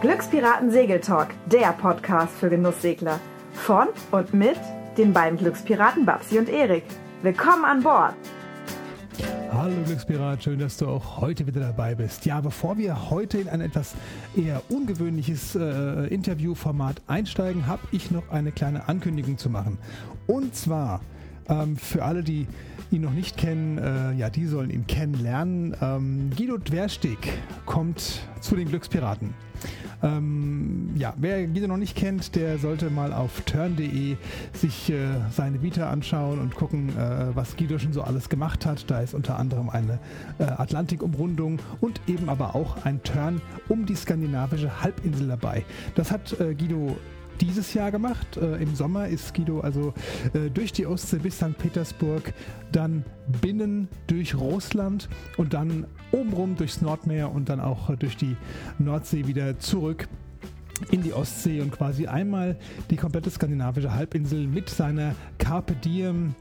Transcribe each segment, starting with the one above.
Glückspiraten Segeltalk, der Podcast für Genusssegler. Von und mit den beiden Glückspiraten Babsi und Erik. Willkommen an Bord! Hallo Glückspirat, schön, dass du auch heute wieder dabei bist. Ja, bevor wir heute in ein etwas eher ungewöhnliches äh, Interviewformat einsteigen, habe ich noch eine kleine Ankündigung zu machen. Und zwar ähm, für alle, die ihn noch nicht kennen, äh, ja, die sollen ihn kennenlernen. Ähm, Guido Dwersteg kommt zu den Glückspiraten. Ähm, ja, wer Guido noch nicht kennt, der sollte mal auf turn.de sich äh, seine Vita anschauen und gucken, äh, was Guido schon so alles gemacht hat. Da ist unter anderem eine äh, Atlantikumrundung und eben aber auch ein Turn um die skandinavische Halbinsel dabei. Das hat äh, Guido dieses Jahr gemacht. Äh, Im Sommer ist Guido also äh, durch die Ostsee bis St. Petersburg, dann binnen durch Russland und dann obenrum durchs Nordmeer und dann auch durch die Nordsee wieder zurück in die Ostsee und quasi einmal die komplette skandinavische Halbinsel mit seiner Carpe Diem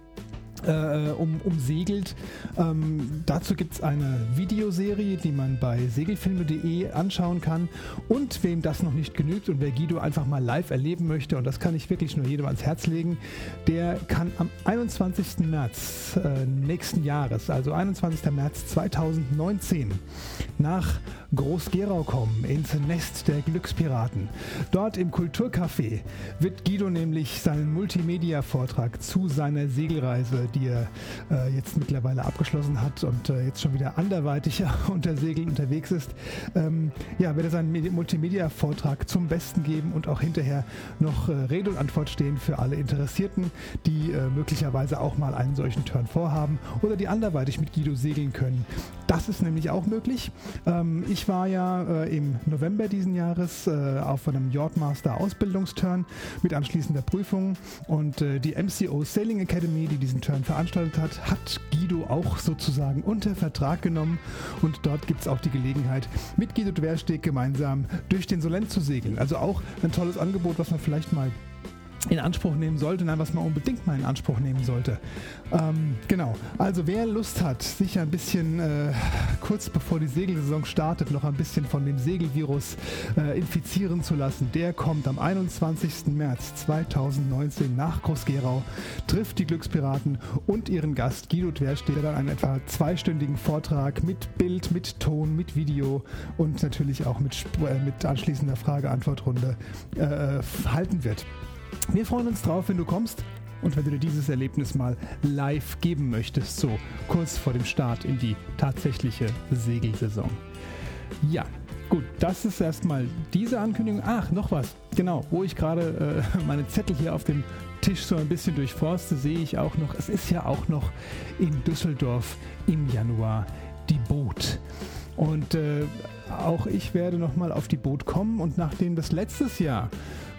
äh, um, umsegelt. Ähm, dazu gibt es eine Videoserie, die man bei segelfilme.de anschauen kann. Und wem das noch nicht genügt und wer Guido einfach mal live erleben möchte, und das kann ich wirklich nur jedem ans Herz legen, der kann am 21. März äh, nächsten Jahres, also 21. März 2019, nach Groß-Gerau kommen, ins Nest der Glückspiraten. Dort im Kulturcafé wird Guido nämlich seinen Multimedia-Vortrag zu seiner Segelreise, die er äh, jetzt mittlerweile abgeschlossen hat und äh, jetzt schon wieder anderweitig unter Segeln unterwegs ist, ähm, ja, wird er seinen Multimedia-Vortrag zum Besten geben und auch hinterher noch äh, Rede und Antwort stehen für alle Interessierten, die äh, möglicherweise auch mal einen solchen Turn vorhaben oder die anderweitig mit Guido segeln können. Das ist nämlich auch möglich. Ähm, ich war ja äh, im November diesen Jahres äh, auf einem Yachtmaster Ausbildungsturn mit anschließender Prüfung und die MCO Sailing Academy, die diesen Turn veranstaltet hat, hat Guido auch sozusagen unter Vertrag genommen und dort gibt es auch die Gelegenheit, mit Guido Dwersteg gemeinsam durch den Solent zu segeln. Also auch ein tolles Angebot, was man vielleicht mal in Anspruch nehmen sollte, nein, was man unbedingt mal in Anspruch nehmen sollte. Ähm, genau, also wer Lust hat, sich ein bisschen äh, kurz bevor die Segelsaison startet, noch ein bisschen von dem Segelvirus äh, infizieren zu lassen, der kommt am 21. März 2019 nach Groß-Gerau, trifft die Glückspiraten und ihren Gast Guido Dwerstedt, der dann einen etwa zweistündigen Vortrag mit Bild, mit Ton, mit Video und natürlich auch mit, äh, mit anschließender Frage-Antwort-Runde äh, halten wird. Wir freuen uns drauf, wenn du kommst und wenn du dir dieses Erlebnis mal live geben möchtest, so kurz vor dem Start in die tatsächliche Segelsaison. Ja, gut, das ist erstmal diese Ankündigung. Ach, noch was. Genau, wo ich gerade äh, meine Zettel hier auf dem Tisch so ein bisschen durchforste, sehe ich auch noch, es ist ja auch noch in Düsseldorf im Januar die Boot. Und äh, auch ich werde nochmal auf die Boot kommen und nachdem das letztes Jahr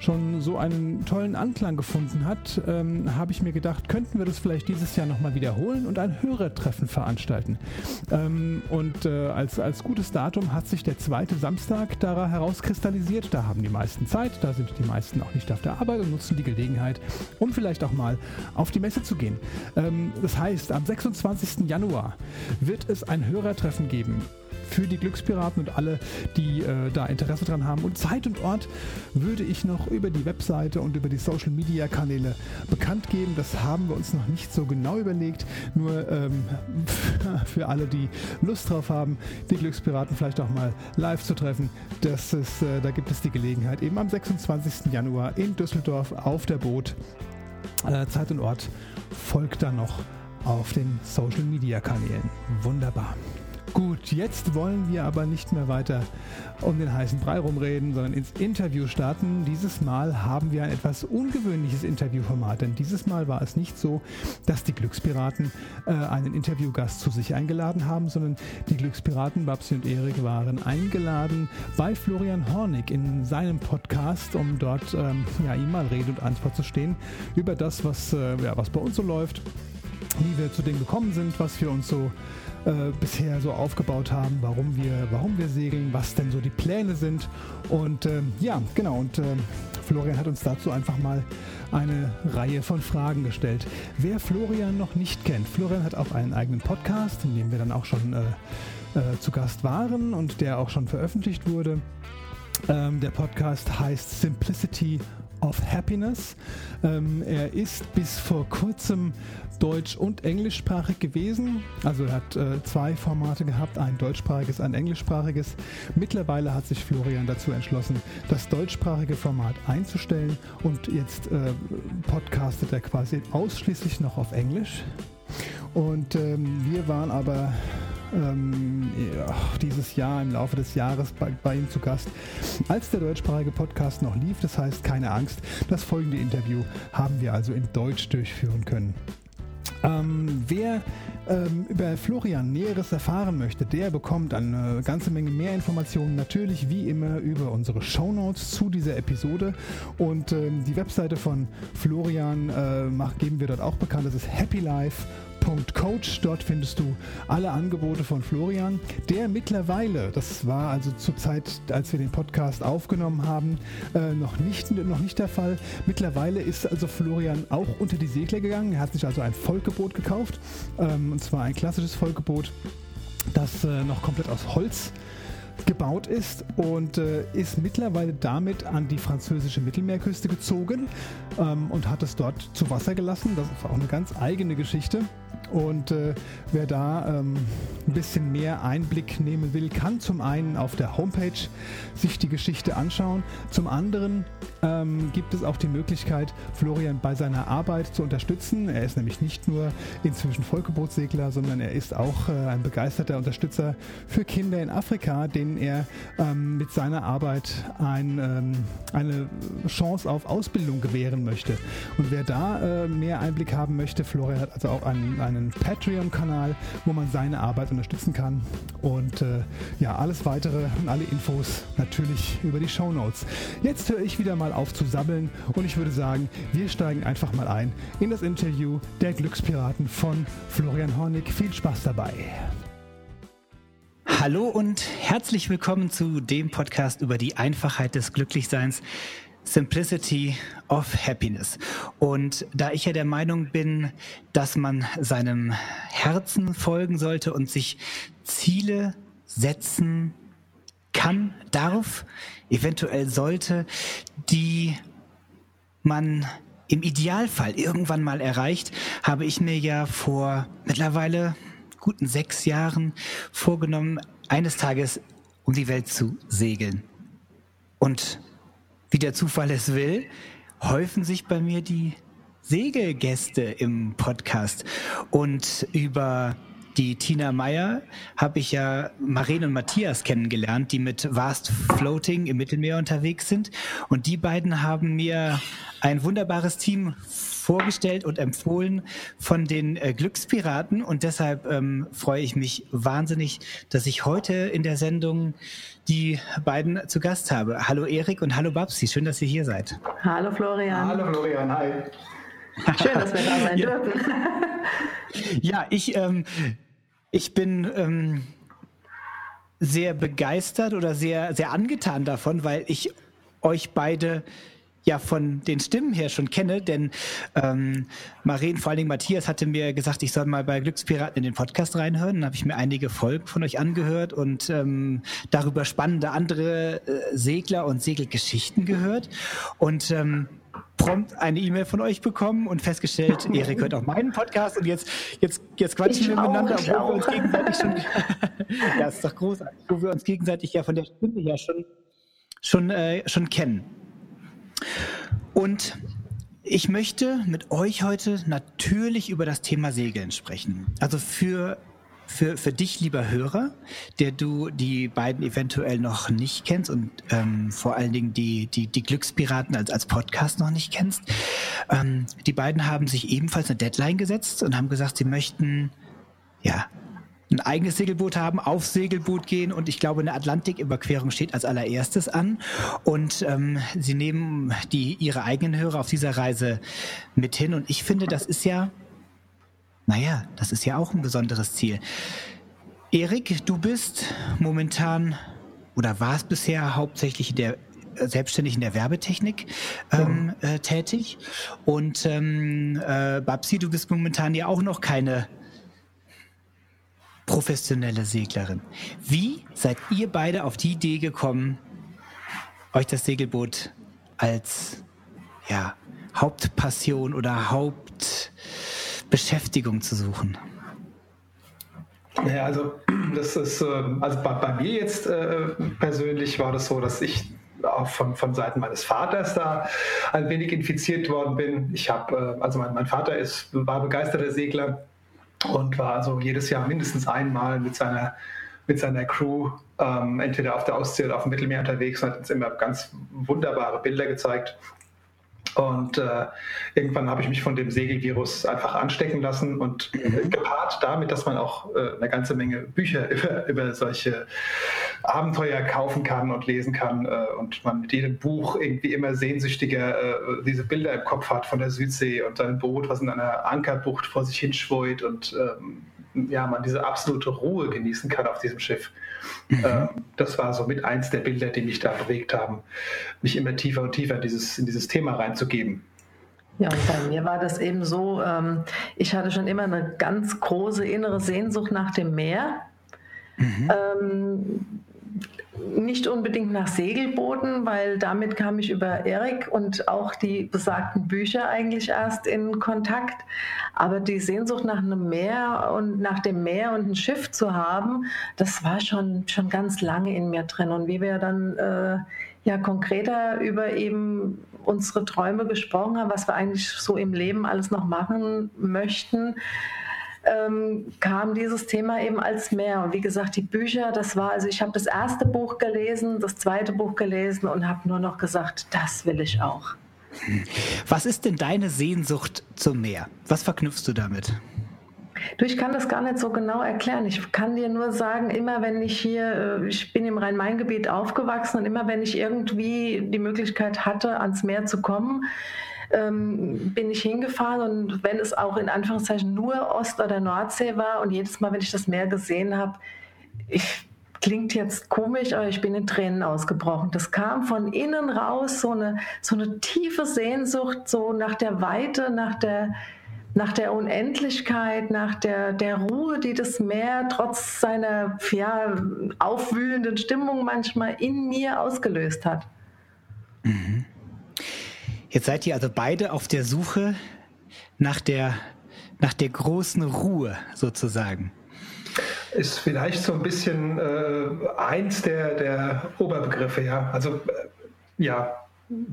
schon so einen tollen Anklang gefunden hat, ähm, habe ich mir gedacht, könnten wir das vielleicht dieses Jahr nochmal wiederholen und ein Hörertreffen veranstalten. Ähm, und äh, als, als gutes Datum hat sich der zweite Samstag da herauskristallisiert. Da haben die meisten Zeit, da sind die meisten auch nicht auf der Arbeit und nutzen die Gelegenheit, um vielleicht auch mal auf die Messe zu gehen. Ähm, das heißt, am 26. Januar wird es ein Hörertreffen geben für die Glückspiraten und alle, die äh, da Interesse dran haben. Und Zeit und Ort würde ich noch über die Webseite und über die Social Media Kanäle bekannt geben. Das haben wir uns noch nicht so genau überlegt. Nur ähm, für alle, die Lust drauf haben, die Glückspiraten vielleicht auch mal live zu treffen. Das ist, äh, da gibt es die Gelegenheit eben am 26. Januar in Düsseldorf auf der Boot. Äh, Zeit und Ort folgt dann noch auf den Social Media Kanälen. Wunderbar. Gut, jetzt wollen wir aber nicht mehr weiter um den heißen Brei rumreden, sondern ins Interview starten. Dieses Mal haben wir ein etwas ungewöhnliches Interviewformat, denn dieses Mal war es nicht so, dass die Glückspiraten äh, einen Interviewgast zu sich eingeladen haben, sondern die Glückspiraten Babsi und Erik waren eingeladen bei Florian Hornig in seinem Podcast, um dort ähm, ja, ihm mal Rede und Antwort zu stehen über das, was, äh, ja, was bei uns so läuft, wie wir zu dem gekommen sind, was wir uns so äh, bisher so aufgebaut haben, warum wir, warum wir segeln, was denn so die Pläne sind. Und äh, ja, genau. Und äh, Florian hat uns dazu einfach mal eine Reihe von Fragen gestellt. Wer Florian noch nicht kennt, Florian hat auch einen eigenen Podcast, in dem wir dann auch schon äh, äh, zu Gast waren und der auch schon veröffentlicht wurde. Ähm, der Podcast heißt Simplicity of Happiness. Ähm, er ist bis vor kurzem deutsch- und englischsprachig gewesen. Also er hat äh, zwei Formate gehabt, ein deutschsprachiges, ein englischsprachiges. Mittlerweile hat sich Florian dazu entschlossen, das deutschsprachige Format einzustellen und jetzt äh, podcastet er quasi ausschließlich noch auf Englisch. Und ähm, wir waren aber ähm, ja, dieses Jahr, im Laufe des Jahres bei, bei ihm zu Gast, als der deutschsprachige Podcast noch lief. Das heißt, keine Angst, das folgende Interview haben wir also in Deutsch durchführen können. Ähm, wer ähm, über Florian Näheres erfahren möchte, der bekommt eine ganze Menge mehr Informationen natürlich wie immer über unsere Shownotes zu dieser Episode. Und ähm, die Webseite von Florian äh, geben wir dort auch bekannt, das ist Happy Life Coach. Dort findest du alle Angebote von Florian, der mittlerweile, das war also zur Zeit, als wir den Podcast aufgenommen haben, äh, noch, nicht, noch nicht der Fall. Mittlerweile ist also Florian auch unter die Segler gegangen. Er hat sich also ein Volkgebot gekauft, ähm, und zwar ein klassisches Volkgebot, das äh, noch komplett aus Holz gebaut ist und äh, ist mittlerweile damit an die französische Mittelmeerküste gezogen ähm, und hat es dort zu Wasser gelassen. Das ist auch eine ganz eigene Geschichte. Und äh, wer da ähm, ein bisschen mehr Einblick nehmen will, kann zum einen auf der Homepage sich die Geschichte anschauen. Zum anderen ähm, gibt es auch die Möglichkeit, Florian bei seiner Arbeit zu unterstützen. Er ist nämlich nicht nur inzwischen Vollgebotssegler, sondern er ist auch äh, ein begeisterter Unterstützer für Kinder in Afrika, denen er ähm, mit seiner Arbeit ein, ähm, eine Chance auf Ausbildung gewähren möchte. Und wer da äh, mehr Einblick haben möchte, Florian hat also auch einen, einen einen Patreon-Kanal, wo man seine Arbeit unterstützen kann. Und äh, ja, alles weitere und alle Infos natürlich über die Show Notes. Jetzt höre ich wieder mal auf zu sabbeln und ich würde sagen, wir steigen einfach mal ein in das Interview der Glückspiraten von Florian Hornig. Viel Spaß dabei. Hallo und herzlich willkommen zu dem Podcast über die Einfachheit des Glücklichseins. Simplicity of Happiness. Und da ich ja der Meinung bin, dass man seinem Herzen folgen sollte und sich Ziele setzen kann, darf, eventuell sollte, die man im Idealfall irgendwann mal erreicht, habe ich mir ja vor mittlerweile guten sechs Jahren vorgenommen, eines Tages um die Welt zu segeln. Und wie der Zufall es will, häufen sich bei mir die Segelgäste im Podcast. Und über die Tina Meyer habe ich ja Maren und Matthias kennengelernt, die mit Vast Floating im Mittelmeer unterwegs sind. Und die beiden haben mir ein wunderbares Team vorgestellt und empfohlen von den äh, Glückspiraten. Und deshalb ähm, freue ich mich wahnsinnig, dass ich heute in der Sendung die beiden zu Gast habe. Hallo Erik und hallo Babsi, schön, dass ihr hier seid. Hallo Florian. Hallo Florian, hi. Schön, dass wir da sein ja. dürfen. ja, ich, ähm, ich bin ähm, sehr begeistert oder sehr, sehr angetan davon, weil ich euch beide ja von den Stimmen her schon kenne, denn ähm, Maren, vor allen Dingen Matthias, hatte mir gesagt, ich soll mal bei Glückspiraten in den Podcast reinhören. Dann habe ich mir einige Folgen von euch angehört und ähm, darüber spannende andere äh, Segler und Segelgeschichten gehört. Und ähm, prompt eine E-Mail von euch bekommen und festgestellt, Erik hört auch meinen Podcast und jetzt, jetzt, jetzt quatschen ich wir auch, miteinander, obwohl wir uns gegenseitig schon, ja, ist doch großartig, wo wir uns gegenseitig ja von der Stimme her schon, schon, äh, schon kennen. Und ich möchte mit euch heute natürlich über das Thema Segeln sprechen. Also für für, für dich, lieber Hörer, der du die beiden eventuell noch nicht kennst und ähm, vor allen Dingen die, die, die Glückspiraten als, als Podcast noch nicht kennst. Ähm, die beiden haben sich ebenfalls eine Deadline gesetzt und haben gesagt, sie möchten ja ein eigenes Segelboot haben, auf Segelboot gehen und ich glaube, eine Atlantiküberquerung steht als allererstes an. Und ähm, sie nehmen die ihre eigenen Hörer auf dieser Reise mit hin. Und ich finde, das ist ja, naja, das ist ja auch ein besonderes Ziel. Erik, du bist momentan oder warst bisher hauptsächlich in der selbstständig in der Werbetechnik ähm, äh, tätig. Und ähm, äh, Babsi, du bist momentan ja auch noch keine professionelle Seglerin. Wie seid ihr beide auf die Idee gekommen, euch das Segelboot als ja, Hauptpassion oder Hauptbeschäftigung zu suchen? Ja, also das ist, ähm, also bei, bei mir jetzt äh, persönlich war das so, dass ich auch von, von Seiten meines Vaters da ein wenig infiziert worden bin. Ich habe, äh, also mein, mein Vater ist, war begeisterter Segler und war also jedes Jahr mindestens einmal mit seiner, mit seiner Crew ähm, entweder auf der Ostsee oder auf dem Mittelmeer unterwegs und hat uns immer ganz wunderbare Bilder gezeigt. Und äh, irgendwann habe ich mich von dem Segelvirus einfach anstecken lassen und mhm. gepaart damit, dass man auch äh, eine ganze Menge Bücher über, über solche Abenteuer kaufen kann und lesen kann äh, und man mit jedem Buch irgendwie immer sehnsüchtiger äh, diese Bilder im Kopf hat von der Südsee und sein Boot, was in einer Ankerbucht vor sich hinschweut und ähm, ja, man diese absolute Ruhe genießen kann auf diesem Schiff. Mhm. Ähm, das war so mit eins der Bilder, die mich da bewegt haben, mich immer tiefer und tiefer in dieses, in dieses Thema reinzugeben. Ja, und bei mir war das eben so, ähm, ich hatte schon immer eine ganz große innere Sehnsucht nach dem Meer. Mhm. Nicht unbedingt nach Segelbooten, weil damit kam ich über Erik und auch die besagten Bücher eigentlich erst in Kontakt. Aber die Sehnsucht nach einem Meer und nach dem Meer und ein Schiff zu haben, das war schon, schon ganz lange in mir drin. Und wie wir dann äh, ja konkreter über eben unsere Träume gesprochen haben, was wir eigentlich so im Leben alles noch machen möchten, ähm, kam dieses Thema eben als mehr. Und wie gesagt, die Bücher, das war, also ich habe das erste Buch gelesen, das zweite Buch gelesen und habe nur noch gesagt, das will ich auch. Was ist denn deine Sehnsucht zum Meer? Was verknüpfst du damit? Du, ich kann das gar nicht so genau erklären. Ich kann dir nur sagen, immer wenn ich hier, äh, ich bin im Rhein-Main-Gebiet aufgewachsen und immer wenn ich irgendwie die Möglichkeit hatte, ans Meer zu kommen, ähm, bin ich hingefahren und wenn es auch in Anführungszeichen nur Ost- oder Nordsee war und jedes Mal, wenn ich das Meer gesehen habe, ich klingt jetzt komisch, aber ich bin in Tränen ausgebrochen. Das kam von innen raus, so eine, so eine tiefe Sehnsucht, so nach der Weite, nach der, nach der Unendlichkeit, nach der, der Ruhe, die das Meer trotz seiner ja, aufwühlenden Stimmung manchmal in mir ausgelöst hat. Mhm. Jetzt seid ihr also beide auf der Suche nach der, nach der großen Ruhe sozusagen. Ist vielleicht so ein bisschen äh, eins der, der Oberbegriffe, ja. Also äh, ja,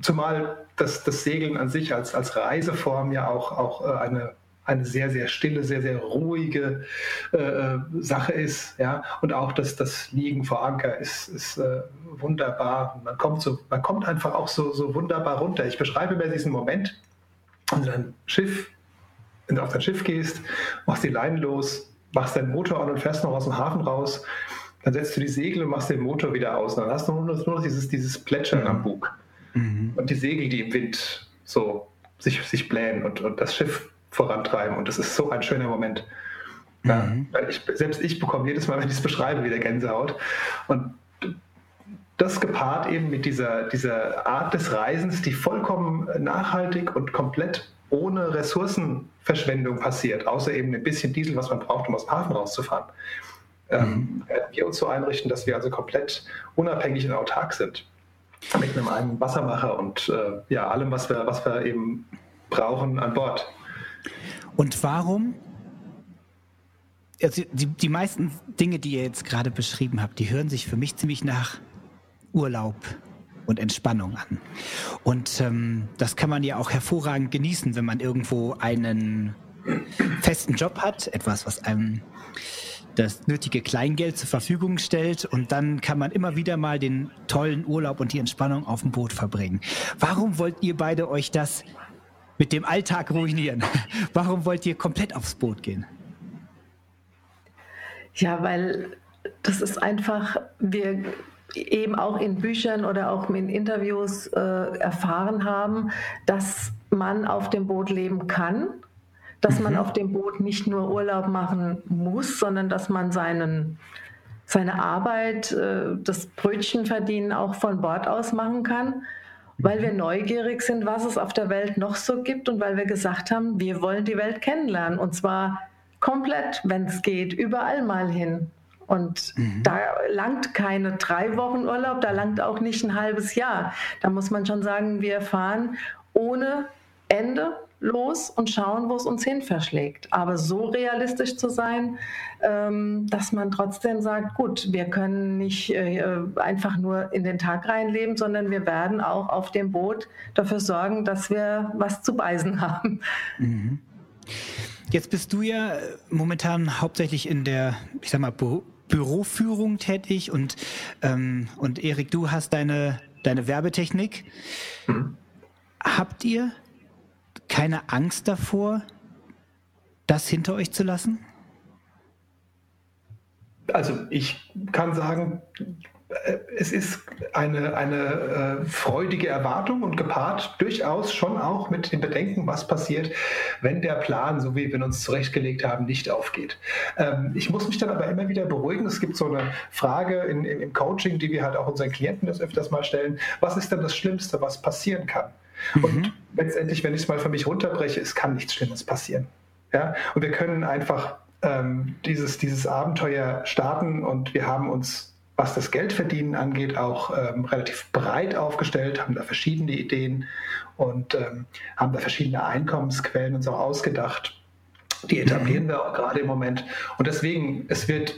zumal das, das Segeln an sich als, als Reiseform ja auch, auch äh, eine eine sehr, sehr stille, sehr, sehr ruhige äh, äh, Sache ist. Ja? Und auch das, das Liegen vor Anker ist, ist äh, wunderbar. Man kommt, so, man kommt einfach auch so, so wunderbar runter. Ich beschreibe mir diesen Moment, wenn du dein Schiff, wenn du auf dein Schiff gehst, machst die Leinen los, machst deinen Motor an und fährst noch aus dem Hafen raus, dann setzt du die Segel und machst den Motor wieder aus. Und dann hast du nur, nur dieses, dieses Plätschern mhm. am Bug. Mhm. Und die Segel, die im Wind so sich, sich blähen und, und das Schiff vorantreiben. Und das ist so ein schöner Moment. Mhm. Ich, selbst ich bekomme jedes Mal, wenn ich es beschreibe, wieder Gänsehaut. Und das gepaart eben mit dieser, dieser Art des Reisens, die vollkommen nachhaltig und komplett ohne Ressourcenverschwendung passiert, außer eben ein bisschen Diesel, was man braucht, um aus dem Hafen rauszufahren. Ähm, mhm. werden wir uns so einrichten, dass wir also komplett unabhängig und autark sind. Mit einem eigenen Wassermacher und äh, ja, allem, was wir, was wir eben brauchen an Bord. Und warum? Also die, die meisten Dinge, die ihr jetzt gerade beschrieben habt, die hören sich für mich ziemlich nach Urlaub und Entspannung an. Und ähm, das kann man ja auch hervorragend genießen, wenn man irgendwo einen festen Job hat, etwas, was einem das nötige Kleingeld zur Verfügung stellt und dann kann man immer wieder mal den tollen Urlaub und die Entspannung auf dem Boot verbringen. Warum wollt ihr beide euch das mit dem Alltag ruinieren? Warum wollt ihr komplett aufs Boot gehen? Ja, weil das ist einfach, wir eben auch in Büchern oder auch in Interviews äh, erfahren haben, dass man auf dem Boot leben kann, dass mhm. man auf dem Boot nicht nur Urlaub machen muss, sondern dass man seinen seine Arbeit, äh, das Brötchenverdienen auch von Bord aus machen kann, weil wir neugierig sind, was es auf der Welt noch so gibt und weil wir gesagt haben, wir wollen die Welt kennenlernen und zwar komplett, wenn es geht, überall mal hin. Und mhm. da langt keine drei Wochen Urlaub, da langt auch nicht ein halbes Jahr. Da muss man schon sagen, wir fahren ohne Ende los und schauen, wo es uns hin verschlägt. Aber so realistisch zu sein, ähm, dass man trotzdem sagt, gut, wir können nicht äh, einfach nur in den Tag reinleben, sondern wir werden auch auf dem Boot dafür sorgen, dass wir was zu beißen haben. Mhm. Jetzt bist du ja momentan hauptsächlich in der, ich sag mal, Bü Büroführung tätig und, ähm, und Erik, du hast deine, deine Werbetechnik. Mhm. Habt ihr keine Angst davor, das hinter euch zu lassen? Also ich kann sagen, äh, es ist eine, eine äh, freudige Erwartung und gepaart durchaus schon auch mit dem Bedenken, was passiert, wenn der Plan, so wie wir uns zurechtgelegt haben, nicht aufgeht. Ähm, ich muss mich dann aber immer wieder beruhigen. Es gibt so eine Frage in, in, im Coaching, die wir halt auch unseren Klienten das öfters mal stellen. Was ist denn das Schlimmste, was passieren kann? Mhm. Und letztendlich, wenn ich es mal für mich runterbreche, es kann nichts Schlimmes passieren. Ja? Und wir können einfach ähm, dieses, dieses Abenteuer starten und wir haben uns was das Geldverdienen angeht, auch ähm, relativ breit aufgestellt, haben da verschiedene Ideen und ähm, haben da verschiedene Einkommensquellen uns auch ausgedacht. Die etablieren wir auch gerade im Moment. Und deswegen, es wird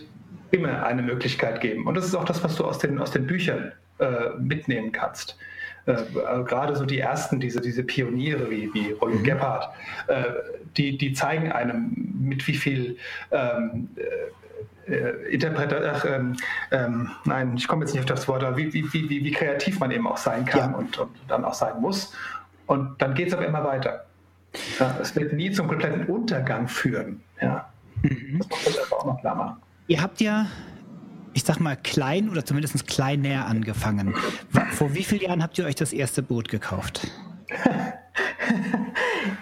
immer eine Möglichkeit geben. Und das ist auch das, was du aus den, aus den Büchern äh, mitnehmen kannst äh, gerade so die ersten, diese, diese Pioniere wie, wie Rollo mhm. Gebhardt, äh, die, die zeigen einem, mit wie viel ähm, äh, äh Interpreter, ähm, ähm, nein, ich komme jetzt nicht auf das Wort, aber wie, wie, wie, wie kreativ man eben auch sein kann ja. und, und, dann auch sein muss. Und dann geht es aber immer weiter. Ja, es wird nie zum kompletten Untergang führen. Ja. Mhm. Das muss man einfach auch noch klar machen. Ihr habt ja ich sag mal, klein oder zumindest klein näher angefangen. Vor wie vielen Jahren habt ihr euch das erste Boot gekauft?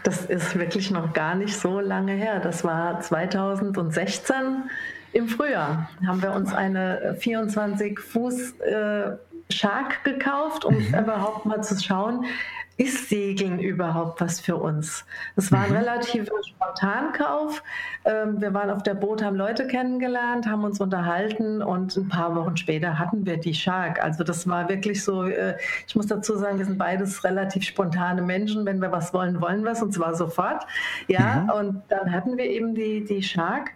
Das ist wirklich noch gar nicht so lange her. Das war 2016 im Frühjahr. Haben wir uns eine 24 Fuß äh, Shark gekauft, um mhm. überhaupt mal zu schauen, ist Segeln überhaupt was für uns? Das war ein mhm. relativ Spontankauf. Ähm, wir waren auf der Boot, haben Leute kennengelernt, haben uns unterhalten und ein paar Wochen später hatten wir die Shark. Also das war wirklich so, äh, ich muss dazu sagen, wir sind beides relativ spontane Menschen. Wenn wir was wollen, wollen wir es und zwar sofort. Ja, mhm. und dann hatten wir eben die, die Shark.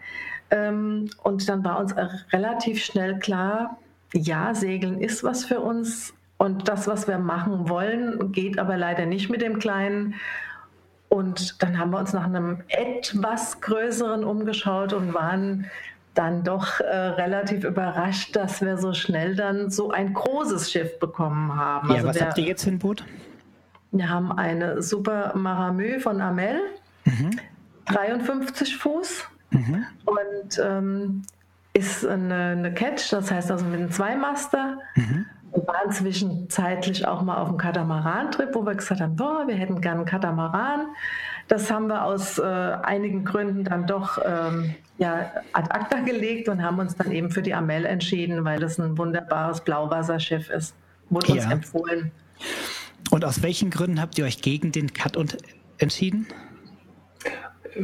Ähm, und dann war uns relativ schnell klar, ja, Segeln ist was für uns und das, was wir machen wollen, geht aber leider nicht mit dem Kleinen. Und dann haben wir uns nach einem etwas größeren umgeschaut und waren dann doch äh, relativ überrascht, dass wir so schnell dann so ein großes Schiff bekommen haben. Ja, also was der, habt ihr jetzt für ein Boot? Wir haben eine Super Maramö von Amel, mhm. 53 Fuß mhm. und ähm, ist eine, eine Catch, das heißt also mit einem Zweimaster. Mhm. Wir waren zwischenzeitlich auch mal auf einem Katamaran-Trip, wo wir gesagt haben, boah, wir hätten gerne einen Katamaran. Das haben wir aus äh, einigen Gründen dann doch ähm, ja, ad acta gelegt und haben uns dann eben für die Amel entschieden, weil das ein wunderbares Blauwasserschiff ist. Wurde ja. uns empfohlen. Und aus welchen Gründen habt ihr euch gegen den Cut entschieden?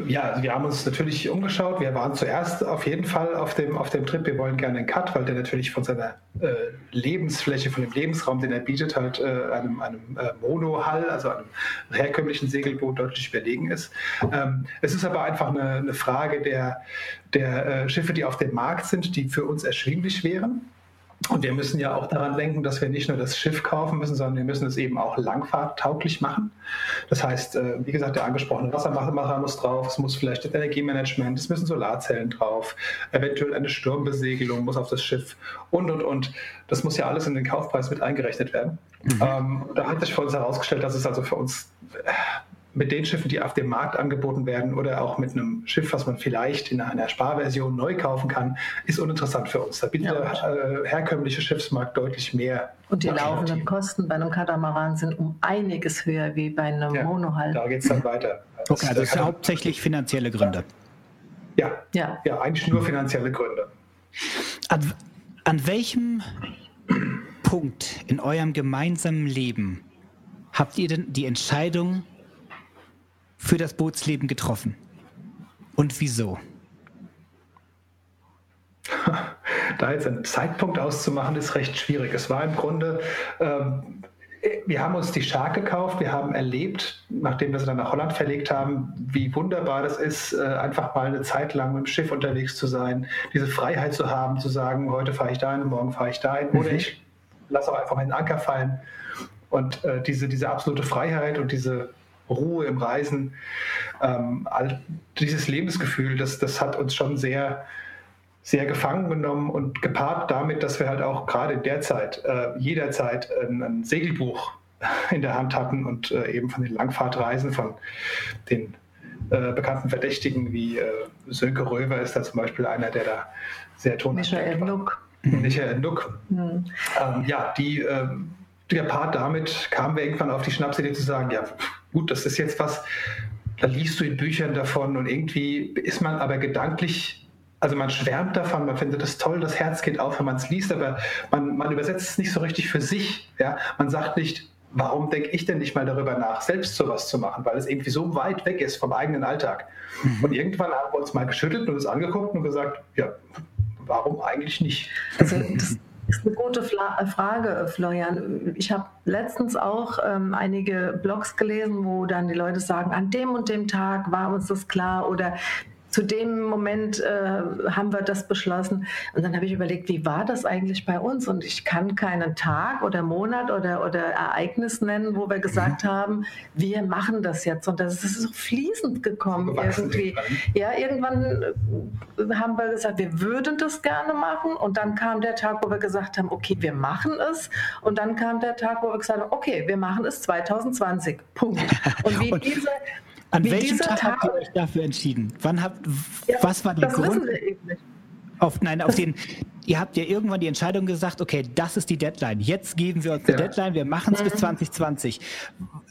Ja, also wir haben uns natürlich umgeschaut. Wir waren zuerst auf jeden Fall auf dem, auf dem Trip. Wir wollen gerne einen Cut, weil der natürlich von seiner äh, Lebensfläche, von dem Lebensraum, den er bietet, halt äh, einem, einem äh, Monohull, also einem herkömmlichen Segelboot deutlich überlegen ist. Ähm, es ist aber einfach eine, eine Frage der, der äh, Schiffe, die auf dem Markt sind, die für uns erschwinglich wären. Und wir müssen ja auch daran denken, dass wir nicht nur das Schiff kaufen müssen, sondern wir müssen es eben auch langfahrttauglich machen. Das heißt, äh, wie gesagt, der angesprochene Wassermacher muss drauf, es muss vielleicht das Energiemanagement, es müssen Solarzellen drauf, eventuell eine Sturmbesegelung muss auf das Schiff und, und, und. Das muss ja alles in den Kaufpreis mit eingerechnet werden. Mhm. Ähm, da hat sich für uns herausgestellt, dass es also für uns mit den Schiffen, die auf dem Markt angeboten werden oder auch mit einem Schiff, was man vielleicht in einer Sparversion neu kaufen kann, ist uninteressant für uns. Da bietet ja, der äh, herkömmliche Schiffsmarkt deutlich mehr. Und die laufenden Kosten bei einem Katamaran sind um einiges höher wie bei einem ja, Monohull. Da geht es dann weiter. Okay, also das sind hauptsächlich finanzielle Gründe. Ja, ja, ja, eigentlich nur finanzielle Gründe. Ab, An welchem Punkt in eurem gemeinsamen Leben habt ihr denn die Entscheidung für das Bootsleben getroffen? Und wieso? Da jetzt einen Zeitpunkt auszumachen, ist recht schwierig. Es war im Grunde, ähm, wir haben uns die Shark gekauft, wir haben erlebt, nachdem wir sie dann nach Holland verlegt haben, wie wunderbar das ist, äh, einfach mal eine Zeit lang mit dem Schiff unterwegs zu sein, diese Freiheit zu haben, zu sagen, heute fahre ich dahin, morgen fahre ich dahin, mhm. oder ich lasse auch einfach meinen Anker fallen. Und äh, diese, diese absolute Freiheit und diese Ruhe im Reisen, ähm, all, dieses Lebensgefühl, das, das hat uns schon sehr sehr gefangen genommen und gepaart damit, dass wir halt auch gerade in der Zeit, äh, jederzeit ein, ein, Segelbuch in der Hand hatten und äh, eben von den Langfahrtreisen von den äh, bekannten Verdächtigen wie äh, Sönke Röver ist da zum Beispiel einer, der da sehr ton Michael Nuck. Michael Nuck. Mhm. Ähm, ja, die, äh, der Part damit kamen wir irgendwann auf die Schnapsidee zu sagen, ja gut, das ist jetzt was, da liest du in Büchern davon und irgendwie ist man aber gedanklich also man schwärmt davon, man findet es toll, das Herz geht auf, wenn man es liest, aber man, man übersetzt es nicht so richtig für sich. Ja? Man sagt nicht, warum denke ich denn nicht mal darüber nach, selbst sowas zu machen, weil es irgendwie so weit weg ist vom eigenen Alltag. Mhm. Und irgendwann haben wir uns mal geschüttelt und uns angeguckt und gesagt, ja, warum eigentlich nicht? Also das ist eine gute Frage, Florian. Ich habe letztens auch ähm, einige Blogs gelesen, wo dann die Leute sagen, an dem und dem Tag war uns das klar oder zu dem Moment äh, haben wir das beschlossen. Und dann habe ich überlegt, wie war das eigentlich bei uns? Und ich kann keinen Tag oder Monat oder, oder Ereignis nennen, wo wir gesagt mhm. haben, wir machen das jetzt. Und das ist so fließend gekommen irgendwie. Ja, irgendwann äh, haben wir gesagt, wir würden das gerne machen. Und dann kam der Tag, wo wir gesagt haben, okay, wir machen es. Und dann kam der Tag, wo wir gesagt haben, okay, wir machen es 2020. Punkt. Und wie diese an Wie welchem Tag, Tag, habt ihr euch dafür entschieden? Wann habt, ja, was war der Grund? Auf, nein, auf den, ihr habt ja irgendwann die Entscheidung gesagt, okay, das ist die Deadline. Jetzt geben wir uns ja. die Deadline, wir machen es mhm. bis 2020.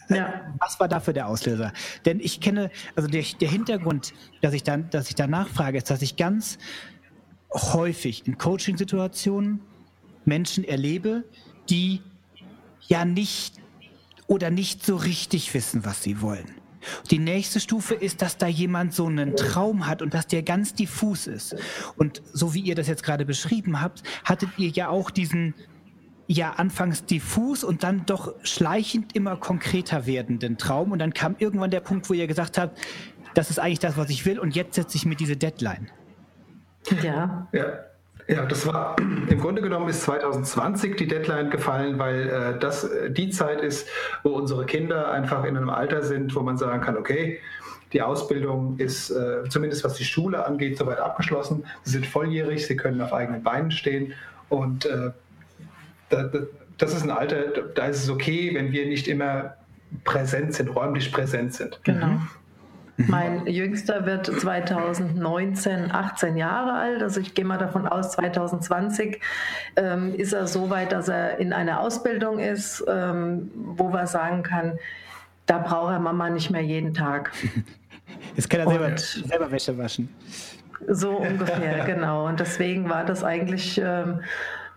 Ja. Was war dafür der Auslöser? Denn ich kenne, also der, der Hintergrund, dass ich dann, dass ich da nachfrage, ist, dass ich ganz häufig in Coaching-Situationen Menschen erlebe, die ja nicht oder nicht so richtig wissen, was sie wollen. Die nächste Stufe ist, dass da jemand so einen Traum hat und dass der ganz diffus ist. Und so wie ihr das jetzt gerade beschrieben habt, hattet ihr ja auch diesen ja anfangs diffus und dann doch schleichend immer konkreter werdenden Traum. Und dann kam irgendwann der Punkt, wo ihr gesagt habt, das ist eigentlich das, was ich will und jetzt setze ich mir diese Deadline. Ja. Ja. Ja, das war im Grunde genommen ist 2020 die Deadline gefallen, weil äh, das äh, die Zeit ist, wo unsere Kinder einfach in einem Alter sind, wo man sagen kann, okay, die Ausbildung ist äh, zumindest was die Schule angeht soweit abgeschlossen. Sie sind volljährig, sie können auf eigenen Beinen stehen und äh, da, das ist ein Alter, da ist es okay, wenn wir nicht immer präsent sind, räumlich präsent sind. Genau. Mein Jüngster wird 2019 18 Jahre alt. Also ich gehe mal davon aus, 2020 ähm, ist er so weit, dass er in einer Ausbildung ist, ähm, wo man sagen kann, da braucht er Mama nicht mehr jeden Tag. Jetzt kann er selber, selber Wäsche waschen. So ungefähr, genau. Und deswegen war das eigentlich ähm,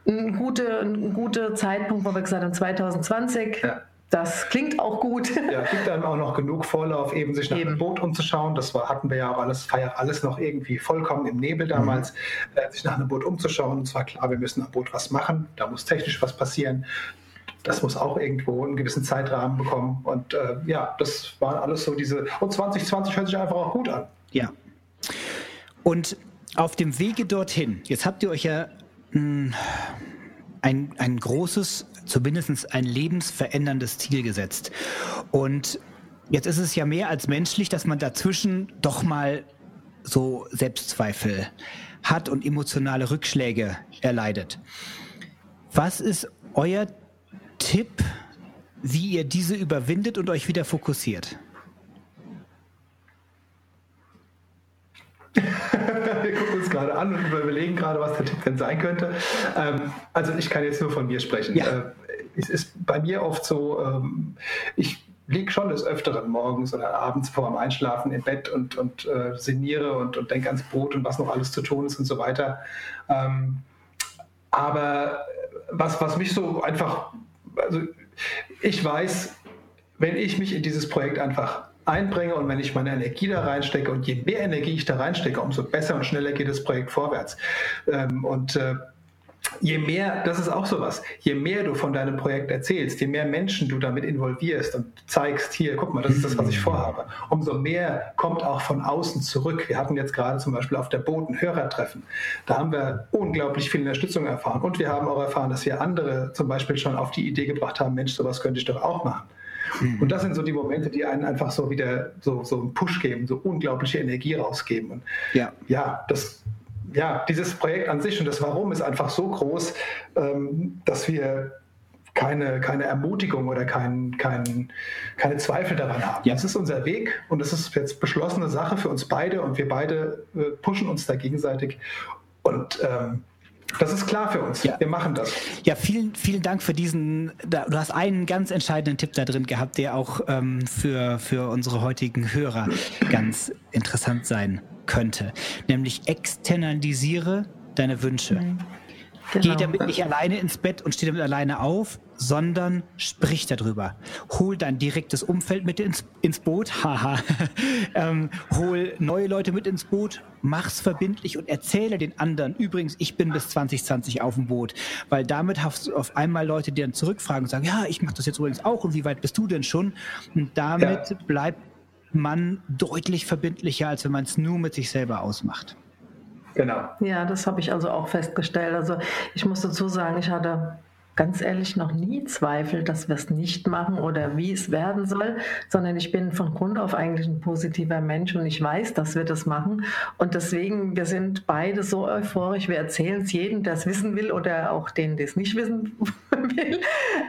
ein, guter ein guter Zeitpunkt, wo wir gesagt haben, 2020. Ja das klingt auch gut. Ja, gibt einem auch noch genug Vorlauf, eben sich nach eben. dem Boot umzuschauen. Das war, hatten wir ja auch alles, war ja alles noch irgendwie vollkommen im Nebel damals, mhm. äh, sich nach einem Boot umzuschauen. Und zwar klar, wir müssen am Boot was machen, da muss technisch was passieren. Das muss auch irgendwo einen gewissen Zeitrahmen bekommen. Und äh, ja, das waren alles so diese. Und 2020 hört sich einfach auch gut an. Ja. Und auf dem Wege dorthin, jetzt habt ihr euch ja mh, hm, ein, ein großes zumindest ein lebensveränderndes Ziel gesetzt. Und jetzt ist es ja mehr als menschlich, dass man dazwischen doch mal so Selbstzweifel hat und emotionale Rückschläge erleidet. Was ist euer Tipp, wie ihr diese überwindet und euch wieder fokussiert? Wir gucken uns gerade an und überlegen gerade, was der Tipp denn sein könnte. Ähm, also ich kann jetzt nur von mir sprechen. Ja. Äh, es ist bei mir oft so, ähm, ich liege schon des Öfteren morgens oder abends vor dem Einschlafen im Bett und, und äh, sinniere und, und denke ans Brot und was noch alles zu tun ist und so weiter. Ähm, Aber was, was mich so einfach, also ich weiß, wenn ich mich in dieses Projekt einfach einbringe und wenn ich meine Energie da reinstecke und je mehr Energie ich da reinstecke, umso besser und schneller geht das Projekt vorwärts. Ähm, und äh, je mehr, das ist auch sowas, je mehr du von deinem Projekt erzählst, je mehr Menschen du damit involvierst und zeigst, hier, guck mal, das ist das, was ich vorhabe, umso mehr kommt auch von außen zurück. Wir hatten jetzt gerade zum Beispiel auf der Boden Hörertreffen. Da haben wir unglaublich viel Unterstützung erfahren. Und wir haben auch erfahren, dass wir andere zum Beispiel schon auf die Idee gebracht haben, Mensch, sowas könnte ich doch auch machen. Mhm. Und das sind so die Momente, die einen einfach so wieder so, so einen Push geben, so unglaubliche Energie rausgeben. Und ja, ja das ja, dieses Projekt an sich und das Warum ist einfach so groß, ähm, dass wir keine, keine Ermutigung oder kein, kein, keine Zweifel daran haben. Ja. Das ist unser Weg und es ist jetzt beschlossene Sache für uns beide und wir beide äh, pushen uns da gegenseitig. Und ähm, das ist klar für uns. Ja. Wir machen das. Ja, vielen, vielen Dank für diesen. Du hast einen ganz entscheidenden Tipp da drin gehabt, der auch ähm, für, für unsere heutigen Hörer ganz interessant sein könnte. Nämlich externalisiere deine Wünsche. Mhm. Genau. Geh damit nicht alleine ins Bett und steh damit alleine auf, sondern sprich darüber. Hol dein direktes Umfeld mit ins, ins Boot, haha. ähm, hol neue Leute mit ins Boot, mach's verbindlich und erzähle den anderen, übrigens, ich bin bis 2020 auf dem Boot. Weil damit hast du auf einmal Leute, die dann zurückfragen und sagen, ja, ich mach das jetzt übrigens auch und wie weit bist du denn schon? Und damit ja. bleibt man deutlich verbindlicher, als wenn man es nur mit sich selber ausmacht. Genau. Ja, das habe ich also auch festgestellt. Also ich muss dazu sagen, ich hatte ganz ehrlich noch nie Zweifel, dass wir es nicht machen oder wie es werden soll, sondern ich bin von Grund auf eigentlich ein positiver Mensch und ich weiß, dass wir das machen. Und deswegen, wir sind beide so euphorisch, wir erzählen es jedem, der es wissen will oder auch denen, der es nicht wissen will,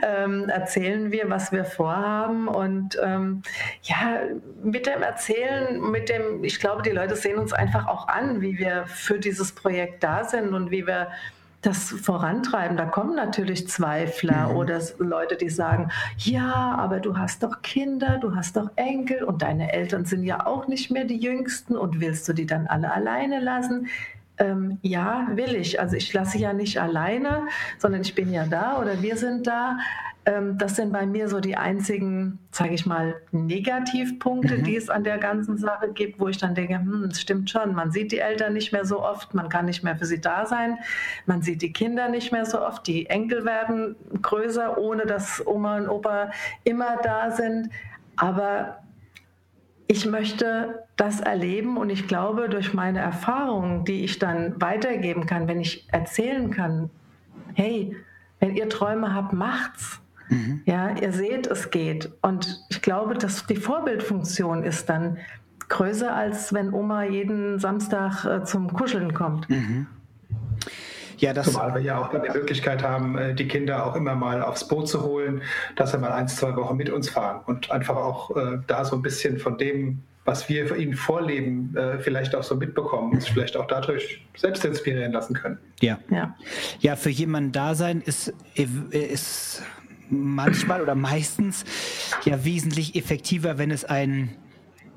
ähm, erzählen wir, was wir vorhaben. Und ähm, ja, mit dem Erzählen, mit dem, ich glaube, die Leute sehen uns einfach auch an, wie wir für dieses Projekt da sind und wie wir das vorantreiben. Da kommen natürlich Zweifler mhm. oder Leute, die sagen, ja, aber du hast doch Kinder, du hast doch Enkel und deine Eltern sind ja auch nicht mehr die Jüngsten und willst du die dann alle alleine lassen? Ähm, ja, will ich. Also ich lasse ja nicht alleine, sondern ich bin ja da oder wir sind da. Ähm, das sind bei mir so die einzigen, sage ich mal, Negativpunkte, mhm. die es an der ganzen Sache gibt, wo ich dann denke, hm, es stimmt schon, man sieht die Eltern nicht mehr so oft, man kann nicht mehr für sie da sein, man sieht die Kinder nicht mehr so oft, die Enkel werden größer, ohne dass Oma und Opa immer da sind. Aber ich möchte das erleben und ich glaube, durch meine Erfahrungen, die ich dann weitergeben kann, wenn ich erzählen kann, hey, wenn ihr Träume habt, macht's. Mhm. Ja, ihr seht, es geht. Und ich glaube, dass die Vorbildfunktion ist dann größer, als wenn Oma jeden Samstag äh, zum Kuscheln kommt. Mhm. Ja, das Zumal wir ja auch dann die Möglichkeit haben, äh, die Kinder auch immer mal aufs Boot zu holen, dass sie mal ein, zwei Wochen mit uns fahren und einfach auch äh, da so ein bisschen von dem, was wir für ihnen vorleben, äh, vielleicht auch so mitbekommen und sich vielleicht auch dadurch selbst inspirieren lassen können. Ja. Ja, ja für jemanden da sein ist, ist manchmal oder meistens ja wesentlich effektiver, wenn es ein,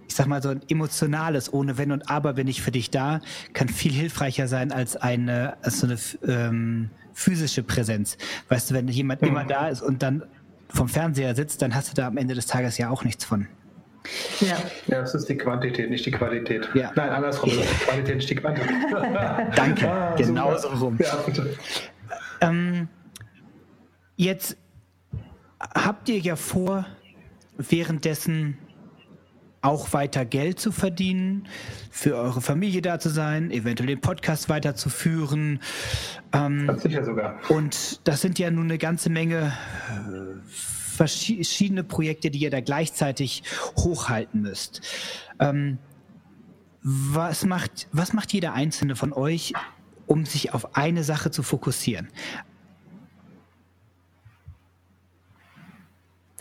ich sag mal so ein emotionales, ohne Wenn und Aber bin ich für dich da, kann viel hilfreicher sein als eine, als so eine ähm, physische Präsenz. Weißt du, wenn jemand mhm. immer da ist und dann vom Fernseher sitzt, dann hast du da am Ende des Tages ja auch nichts von. Ja. ja, es ist die Quantität, nicht die Qualität. Ja. Nein, andersrum, die Qualität, nicht die Quantität. Danke, ah, genau so rum. Ja, bitte. Ähm, jetzt habt ihr ja vor, währenddessen auch weiter Geld zu verdienen, für eure Familie da zu sein, eventuell den Podcast weiterzuführen. Ähm, sicher sogar. Und das sind ja nun eine ganze Menge äh, verschiedene Projekte, die ihr da gleichzeitig hochhalten müsst. Ähm, was macht, was macht jeder einzelne von euch, um sich auf eine Sache zu fokussieren?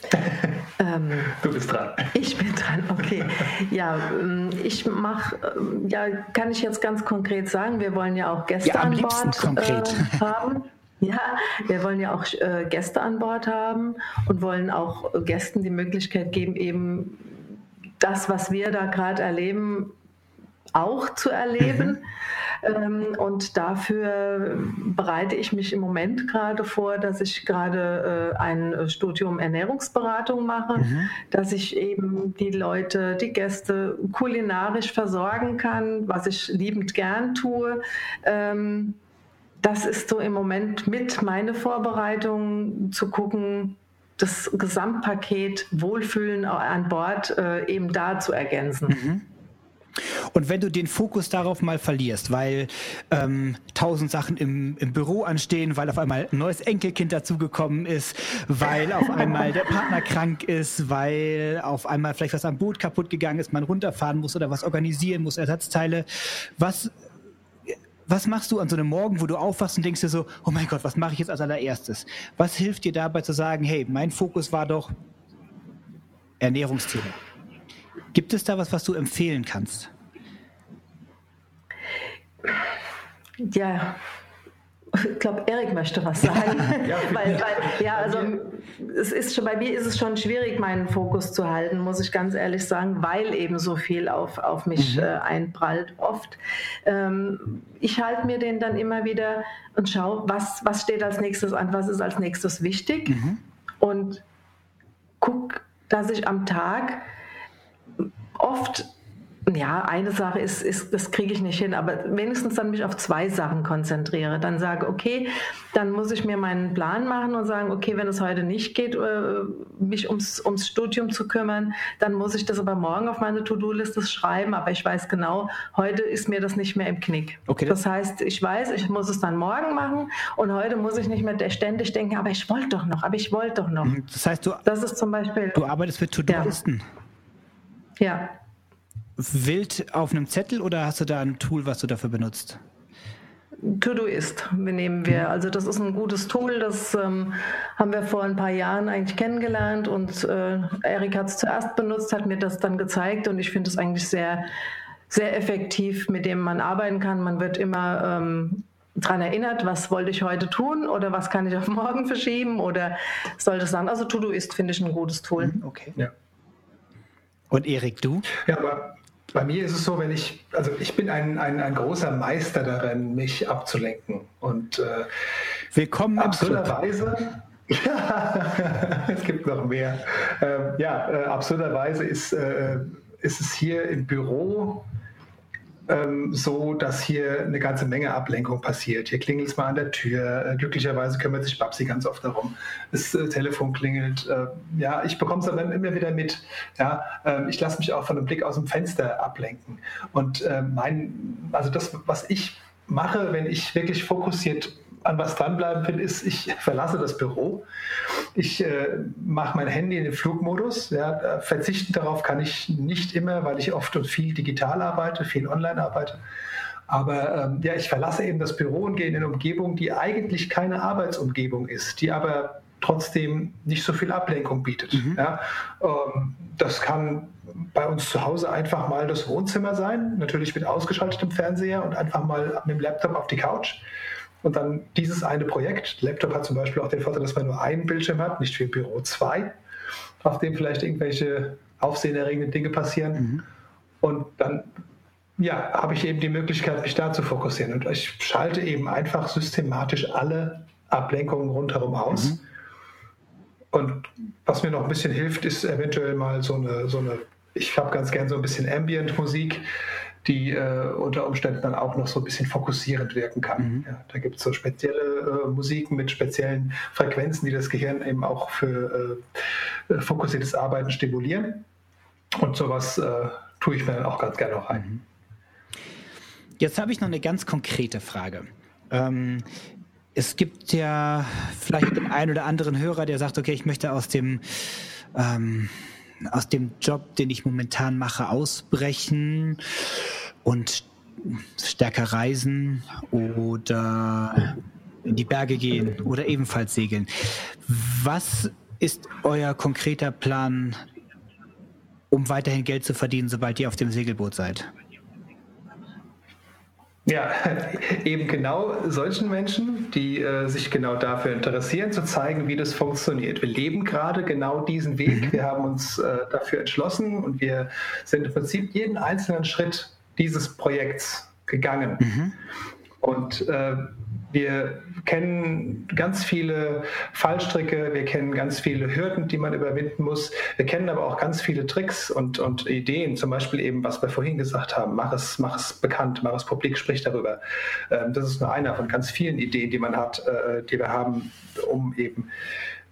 Ähm, du bist dran. Ich bin dran, okay. Ja, ähm, ich mache, ähm, ja, kann ich jetzt ganz konkret sagen, wir wollen ja auch Gäste ja, an Bord äh, haben. Ja, wir wollen ja auch äh, Gäste an Bord haben und wollen auch Gästen die Möglichkeit geben, eben das, was wir da gerade erleben, auch zu erleben. Mhm. Ähm, und dafür bereite ich mich im Moment gerade vor, dass ich gerade äh, ein Studium Ernährungsberatung mache, mhm. dass ich eben die Leute, die Gäste kulinarisch versorgen kann, was ich liebend gern tue. Ähm, das ist so im Moment mit meine Vorbereitung zu gucken, das Gesamtpaket Wohlfühlen an Bord äh, eben da zu ergänzen. Mhm. Und wenn du den Fokus darauf mal verlierst, weil ähm, tausend Sachen im, im Büro anstehen, weil auf einmal ein neues Enkelkind dazugekommen ist, weil auf einmal der Partner krank ist, weil auf einmal vielleicht was am Boot kaputt gegangen ist, man runterfahren muss oder was organisieren muss, Ersatzteile. Was was machst du an so einem Morgen, wo du aufwachst und denkst dir so, oh mein Gott, was mache ich jetzt als allererstes? Was hilft dir dabei zu sagen, hey, mein Fokus war doch Ernährungsthema? Gibt es da was, was du empfehlen kannst? Ja, ich glaube, Erik möchte was sagen. ja, weil, weil, ja, also es ist schon, bei mir ist es schon schwierig, meinen Fokus zu halten, muss ich ganz ehrlich sagen, weil eben so viel auf, auf mich mhm. äh, einprallt oft. Ähm, ich halte mir den dann immer wieder und schaue, was, was steht als nächstes an, was ist als nächstes wichtig mhm. und gucke, dass ich am Tag oft ja, eine Sache ist, ist das kriege ich nicht hin, aber wenigstens dann mich auf zwei Sachen konzentriere. Dann sage, okay, dann muss ich mir meinen Plan machen und sagen, okay, wenn es heute nicht geht, äh, mich ums, ums Studium zu kümmern, dann muss ich das aber morgen auf meine To-Do-Liste schreiben, aber ich weiß genau, heute ist mir das nicht mehr im Knick. Okay. Das heißt, ich weiß, ich muss es dann morgen machen und heute muss ich nicht mehr ständig denken, aber ich wollte doch noch, aber ich wollte doch noch. Das heißt, du, das ist zum Beispiel, du arbeitest mit To-Do-Listen. ja. Ja wild auf einem Zettel oder hast du da ein Tool, was du dafür benutzt? Todoist nehmen wir. Also das ist ein gutes Tool, das ähm, haben wir vor ein paar Jahren eigentlich kennengelernt und äh, Erik hat es zuerst benutzt, hat mir das dann gezeigt und ich finde es eigentlich sehr, sehr effektiv, mit dem man arbeiten kann. Man wird immer ähm, daran erinnert, was wollte ich heute tun oder was kann ich auf morgen verschieben oder soll das sein. Also Todoist finde ich ein gutes Tool. Mhm, okay. Ja. Und Erik, du? Ja, aber bei mir ist es so, wenn ich, also ich bin ein, ein, ein großer Meister darin, mich abzulenken. Und äh, willkommen absurderweise. Ja, es gibt noch mehr. Ähm, ja, äh, absurderweise ist, äh, ist es hier im Büro ähm, so, dass hier eine ganze Menge Ablenkung passiert. Hier klingelt es mal an der Tür. Äh, glücklicherweise kümmert sich Babsi ganz oft darum. Das äh, Telefon klingelt. Äh, ja, ich bekomme es aber immer wieder mit. Ja, ähm, ich lasse mich auch von einem Blick aus dem Fenster ablenken. Und äh, mein, also das, was ich mache, wenn ich wirklich fokussiert an was dranbleiben will, ist, ich verlasse das Büro. Ich äh, mache mein Handy in den Flugmodus. Ja, verzichten darauf kann ich nicht immer, weil ich oft und viel digital arbeite, viel online arbeite. Aber ähm, ja, ich verlasse eben das Büro und gehe in eine Umgebung, die eigentlich keine Arbeitsumgebung ist, die aber trotzdem nicht so viel Ablenkung bietet. Mhm. Ja, ähm, das kann bei uns zu Hause einfach mal das Wohnzimmer sein, natürlich mit ausgeschaltetem Fernseher und einfach mal mit dem Laptop auf die Couch. Und dann dieses eine Projekt. Laptop hat zum Beispiel auch den Vorteil, dass man nur einen Bildschirm hat, nicht wie Büro zwei, auf dem vielleicht irgendwelche aufsehenerregenden Dinge passieren. Mhm. Und dann ja, habe ich eben die Möglichkeit, mich da zu fokussieren. Und ich schalte eben einfach systematisch alle Ablenkungen rundherum aus. Mhm. Und was mir noch ein bisschen hilft, ist eventuell mal so eine, so eine ich habe ganz gern so ein bisschen Ambient-Musik, die äh, unter Umständen dann auch noch so ein bisschen fokussierend wirken kann. Mhm. Ja, da gibt es so spezielle äh, Musiken mit speziellen Frequenzen, die das Gehirn eben auch für äh, äh fokussiertes Arbeiten stimulieren. Und sowas äh, tue ich mir dann auch ganz gerne noch ein. Mhm. Jetzt habe ich noch eine ganz konkrete Frage. Ähm, es gibt ja vielleicht den einen oder anderen Hörer, der sagt, okay, ich möchte aus dem ähm, aus dem Job, den ich momentan mache, ausbrechen und stärker reisen oder in die Berge gehen oder ebenfalls segeln. Was ist euer konkreter Plan, um weiterhin Geld zu verdienen, sobald ihr auf dem Segelboot seid? Ja, eben genau solchen Menschen, die äh, sich genau dafür interessieren, zu zeigen, wie das funktioniert. Wir leben gerade genau diesen Weg. Mhm. Wir haben uns äh, dafür entschlossen und wir sind im Prinzip jeden einzelnen Schritt dieses Projekts gegangen. Mhm. Und äh, wir kennen ganz viele Fallstricke, wir kennen ganz viele Hürden, die man überwinden muss. Wir kennen aber auch ganz viele Tricks und, und Ideen, zum Beispiel eben, was wir vorhin gesagt haben, mach es, mach es bekannt, mach es publik, sprich darüber. Ähm, das ist nur einer von ganz vielen Ideen, die man hat, äh, die wir haben, um eben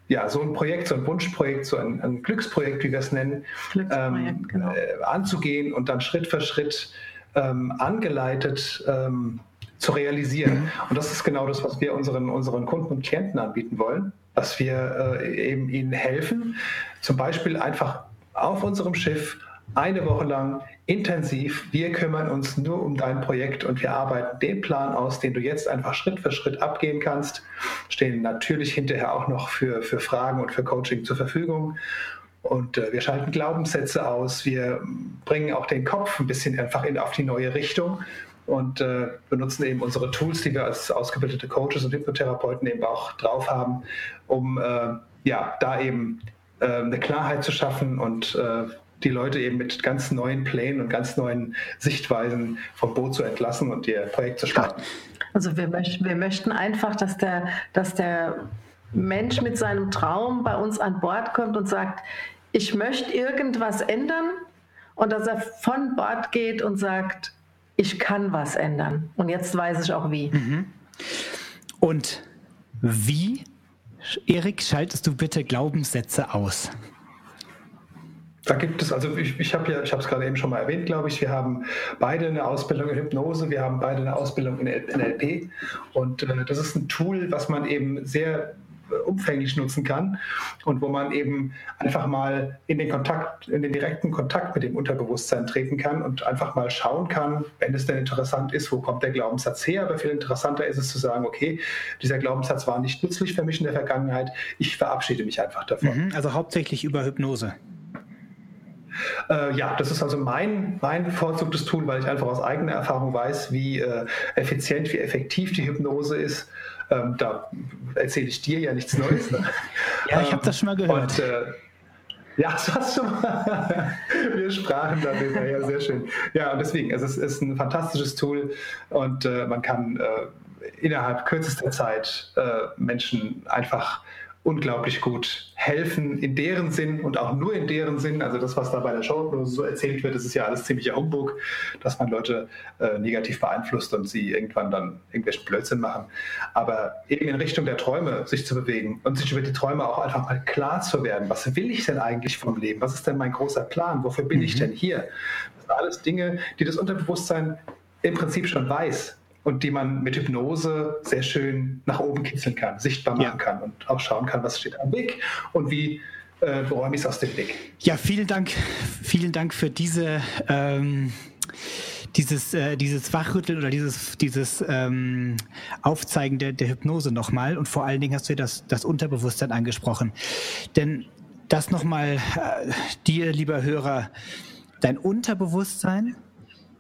ja, so ein Projekt, so ein Wunschprojekt, so ein, ein Glücksprojekt, wie wir es nennen, ähm, genau. äh, anzugehen und dann Schritt für Schritt ähm, angeleitet ähm, zu realisieren. Mhm. Und das ist genau das, was wir unseren, unseren Kunden und Klienten anbieten wollen, dass wir äh, eben ihnen helfen, zum Beispiel einfach auf unserem Schiff eine Woche lang intensiv. Wir kümmern uns nur um dein Projekt und wir arbeiten den Plan aus, den du jetzt einfach Schritt für Schritt abgehen kannst. Stehen natürlich hinterher auch noch für, für Fragen und für Coaching zur Verfügung. Und äh, wir schalten Glaubenssätze aus. Wir bringen auch den Kopf ein bisschen einfach in, auf die neue Richtung und äh, benutzen eben unsere Tools, die wir als ausgebildete Coaches und Hypnotherapeuten eben auch drauf haben, um äh, ja, da eben äh, eine Klarheit zu schaffen und äh, die Leute eben mit ganz neuen Plänen und ganz neuen Sichtweisen vom Boot zu entlassen und ihr Projekt zu starten. Also wir, möchten, wir möchten einfach, dass der, dass der Mensch mit seinem Traum bei uns an Bord kommt und sagt, ich möchte irgendwas ändern und dass er von Bord geht und sagt, ich kann was ändern. Und jetzt weiß ich auch wie. Mhm. Und wie, Erik, schaltest du bitte Glaubenssätze aus? Da gibt es, also ich, ich habe ja, ich habe es gerade eben schon mal erwähnt, glaube ich, wir haben beide eine Ausbildung in Hypnose, wir haben beide eine Ausbildung in NLP und äh, das ist ein Tool, was man eben sehr umfänglich nutzen kann und wo man eben einfach mal in den Kontakt, in den direkten Kontakt mit dem Unterbewusstsein treten kann und einfach mal schauen kann, wenn es denn interessant ist, wo kommt der Glaubenssatz her. Aber viel interessanter ist es zu sagen, okay, dieser Glaubenssatz war nicht nützlich für mich in der Vergangenheit, ich verabschiede mich einfach davon. Mhm, also hauptsächlich über Hypnose. Äh, ja, das ist also mein, mein bevorzugtes Tool, weil ich einfach aus eigener Erfahrung weiß, wie äh, effizient, wie effektiv die Hypnose ist. Ähm, da erzähle ich dir ja nichts Neues. Ne? ja, ich habe das schon mal gehört. Und, äh, ja, das hast du mal. Wir sprachen darüber, ja, sehr schön. Ja, und deswegen, es ist, ist ein fantastisches Tool und äh, man kann äh, innerhalb kürzester Zeit äh, Menschen einfach unglaublich gut helfen in deren Sinn und auch nur in deren Sinn. Also das, was da bei der Show so erzählt wird, das ist ja alles ziemlicher Humbug, dass man Leute äh, negativ beeinflusst und sie irgendwann dann irgendwelchen Blödsinn machen. Aber eben in Richtung der Träume sich zu bewegen und sich über die Träume auch einfach mal klar zu werden. Was will ich denn eigentlich vom Leben? Was ist denn mein großer Plan? Wofür bin mhm. ich denn hier? Das sind alles Dinge, die das Unterbewusstsein im Prinzip schon weiß und die man mit Hypnose sehr schön nach oben kitzeln kann, sichtbar machen ja. kann und auch schauen kann, was steht am Weg und wie äh, räume ich es aus dem Weg. Ja, vielen Dank, vielen Dank für diese ähm, dieses, äh, dieses Wachrütteln oder dieses, dieses ähm, Aufzeigen der, der Hypnose nochmal. Und vor allen Dingen hast du ja das, das Unterbewusstsein angesprochen. Denn das nochmal äh, dir, lieber Hörer, dein Unterbewusstsein,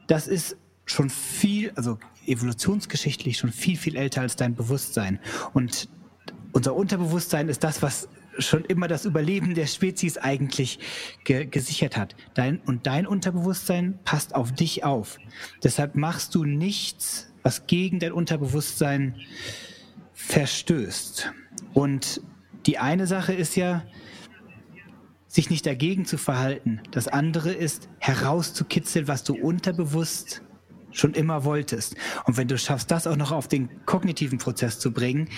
das ist schon viel, also evolutionsgeschichtlich schon viel, viel älter als dein Bewusstsein. Und unser Unterbewusstsein ist das, was schon immer das Überleben der Spezies eigentlich ge gesichert hat. Dein, und dein Unterbewusstsein passt auf dich auf. Deshalb machst du nichts, was gegen dein Unterbewusstsein verstößt. Und die eine Sache ist ja, sich nicht dagegen zu verhalten. Das andere ist herauszukitzeln, was du unterbewusst schon immer wolltest. Und wenn du schaffst, das auch noch auf den kognitiven Prozess zu bringen,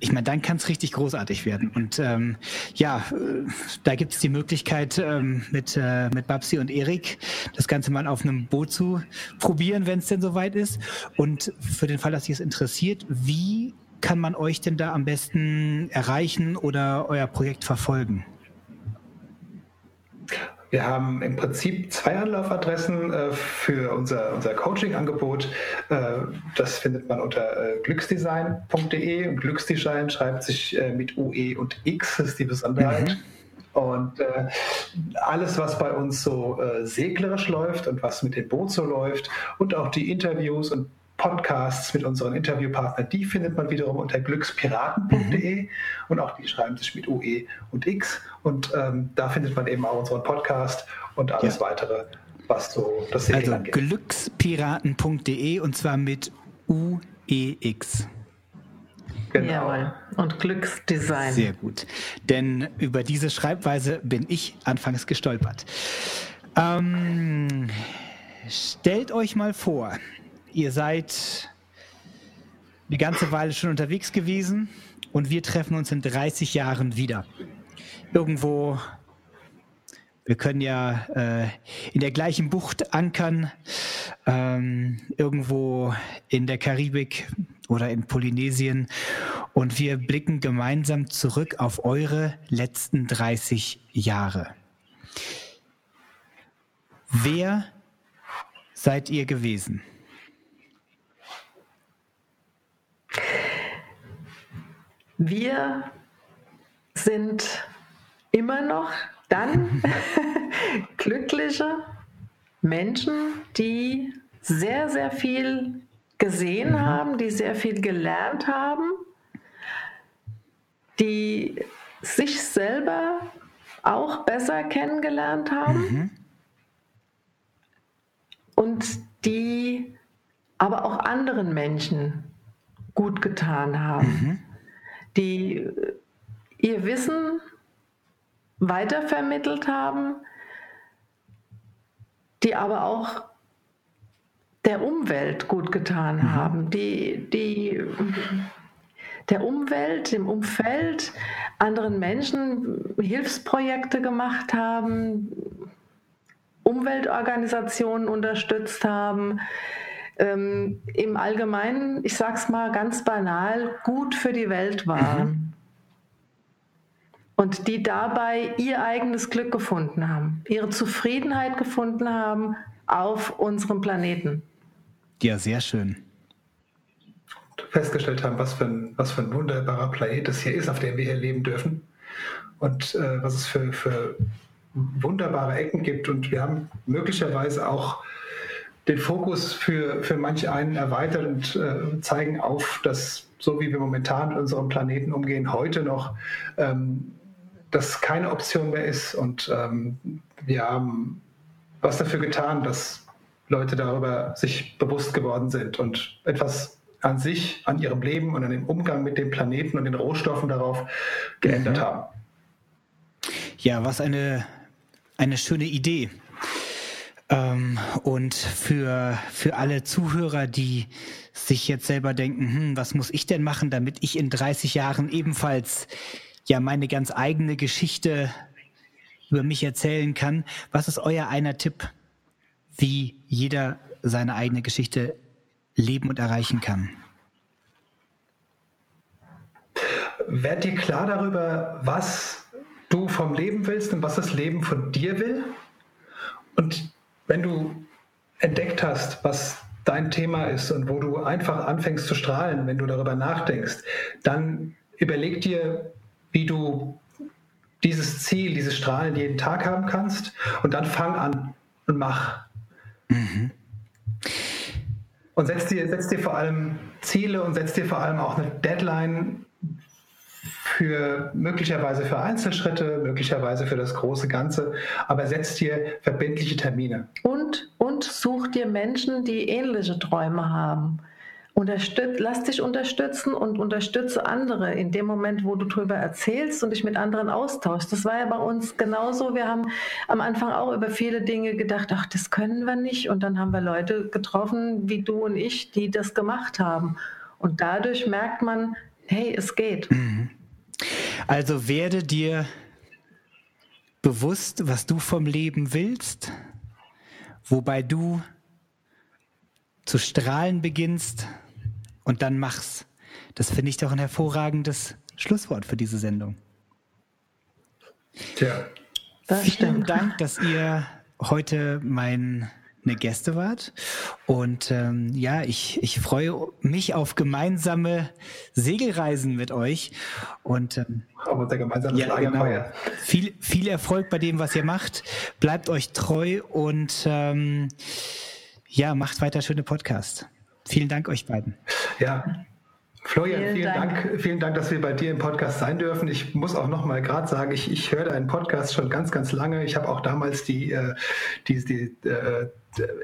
ich meine, dann kann es richtig großartig werden. Und ähm, ja, äh, da gibt es die Möglichkeit, ähm, mit, äh, mit Babsi und Erik das Ganze mal auf einem Boot zu probieren, wenn es denn soweit ist. Und für den Fall, dass sich es interessiert, wie kann man euch denn da am besten erreichen oder euer Projekt verfolgen? Wir haben im Prinzip zwei Anlaufadressen äh, für unser, unser Coaching-Angebot. Äh, das findet man unter äh, glücksdesign.de und Glücksdesign schreibt sich mit UE und X, das ist die Besonderheit. Mhm. Und äh, alles, was bei uns so äh, seglerisch läuft und was mit dem Boot so läuft und auch die Interviews und Podcasts mit unseren Interviewpartnern, die findet man wiederum unter glückspiraten.de mhm. und auch die schreiben sich mit UE und X und ähm, da findet man eben auch unseren Podcast und alles ja. weitere was so das Segeln Also angeht. glückspiraten.de und zwar mit UEX. Genau. Jawohl. Und Glücksdesign. Sehr gut. Denn über diese Schreibweise bin ich anfangs gestolpert. Ähm, stellt euch mal vor, ihr seid die ganze Weile schon unterwegs gewesen und wir treffen uns in 30 Jahren wieder. Irgendwo, wir können ja äh, in der gleichen Bucht ankern, ähm, irgendwo in der Karibik oder in Polynesien und wir blicken gemeinsam zurück auf eure letzten 30 Jahre. Wer seid ihr gewesen? Wir sind immer noch dann glückliche Menschen, die sehr, sehr viel gesehen mhm. haben, die sehr viel gelernt haben, die sich selber auch besser kennengelernt haben mhm. und die aber auch anderen Menschen gut getan haben. Mhm die ihr Wissen weitervermittelt haben, die aber auch der Umwelt gut getan mhm. haben, die, die der Umwelt, dem Umfeld, anderen Menschen Hilfsprojekte gemacht haben, Umweltorganisationen unterstützt haben, ähm, im Allgemeinen, ich sage es mal ganz banal, gut für die Welt waren. Mhm. Und die dabei ihr eigenes Glück gefunden haben, ihre Zufriedenheit gefunden haben auf unserem Planeten. Ja, sehr schön. Festgestellt haben, was für ein, was für ein wunderbarer Planet es hier ist, auf dem wir hier leben dürfen. Und äh, was es für, für wunderbare Ecken gibt. Und wir haben möglicherweise auch den Fokus für, für manch einen erweitert und äh, zeigen auf, dass so wie wir momentan mit unserem Planeten umgehen, heute noch ähm, das keine Option mehr ist. Und ähm, wir haben was dafür getan, dass Leute darüber sich bewusst geworden sind und etwas an sich, an ihrem Leben und an dem Umgang mit dem Planeten und den Rohstoffen darauf geändert mhm. haben. Ja, was eine, eine schöne Idee. Ähm, und für, für alle Zuhörer, die sich jetzt selber denken, hm, was muss ich denn machen, damit ich in 30 Jahren ebenfalls ja meine ganz eigene Geschichte über mich erzählen kann. Was ist euer einer Tipp, wie jeder seine eigene Geschichte leben und erreichen kann? Werd dir klar darüber, was du vom Leben willst und was das Leben von dir will. Und wenn du entdeckt hast, was dein Thema ist und wo du einfach anfängst zu strahlen, wenn du darüber nachdenkst, dann überleg dir, wie du dieses Ziel, dieses Strahlen jeden Tag haben kannst und dann fang an und mach. Mhm. Und setz dir, setz dir vor allem Ziele und setz dir vor allem auch eine Deadline, für möglicherweise für Einzelschritte, möglicherweise für das große Ganze, aber setz dir verbindliche Termine. Und, und such dir Menschen, die ähnliche Träume haben. Unterstütz, lass dich unterstützen und unterstütze andere in dem Moment, wo du darüber erzählst und dich mit anderen austauschst. Das war ja bei uns genauso. Wir haben am Anfang auch über viele Dinge gedacht, ach, das können wir nicht. Und dann haben wir Leute getroffen, wie du und ich, die das gemacht haben. Und dadurch merkt man, hey, es geht. Mhm. Also werde dir bewusst, was du vom Leben willst, wobei du zu strahlen beginnst und dann mach's. Das finde ich doch ein hervorragendes Schlusswort für diese Sendung. Tja. Das Vielen stimmt. Dank, dass ihr heute mein eine Gäste wart. Und ähm, ja, ich, ich freue mich auf gemeinsame Segelreisen mit euch. Und ähm, auf unser gemeinsames ja, genau. viel, viel Erfolg bei dem, was ihr macht. Bleibt euch treu und ähm, ja, macht weiter schöne Podcasts. Vielen Dank euch beiden. Ja, Florian, vielen, vielen Dank. Dank. vielen Dank, dass wir bei dir im Podcast sein dürfen. Ich muss auch noch mal gerade sagen, ich, ich höre deinen Podcast schon ganz, ganz lange. Ich habe auch damals die, äh, die, die äh,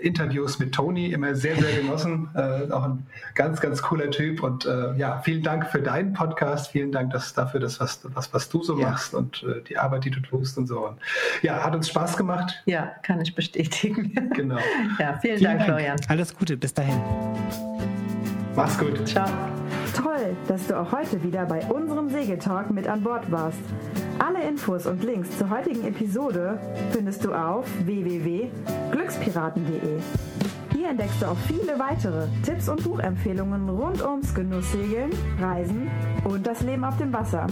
Interviews mit Tony immer sehr, sehr genossen. Äh, auch ein ganz, ganz cooler Typ. Und äh, ja, vielen Dank für deinen Podcast. Vielen Dank dass, dafür, dass, was, was, was du so ja. machst und äh, die Arbeit, die du tust und so. Und, ja, hat uns Spaß gemacht. Ja, kann ich bestätigen. Genau. ja, vielen, vielen Dank, Dank, Florian. Alles Gute, bis dahin. Mach's gut. Ciao. Toll, dass du auch heute wieder bei unserem Segeltalk mit an Bord warst. Alle Infos und Links zur heutigen Episode findest du auf www.glückspiraten.de. Hier entdeckst du auch viele weitere Tipps und Buchempfehlungen rund ums Genusssegeln, Reisen und das Leben auf dem Wasser.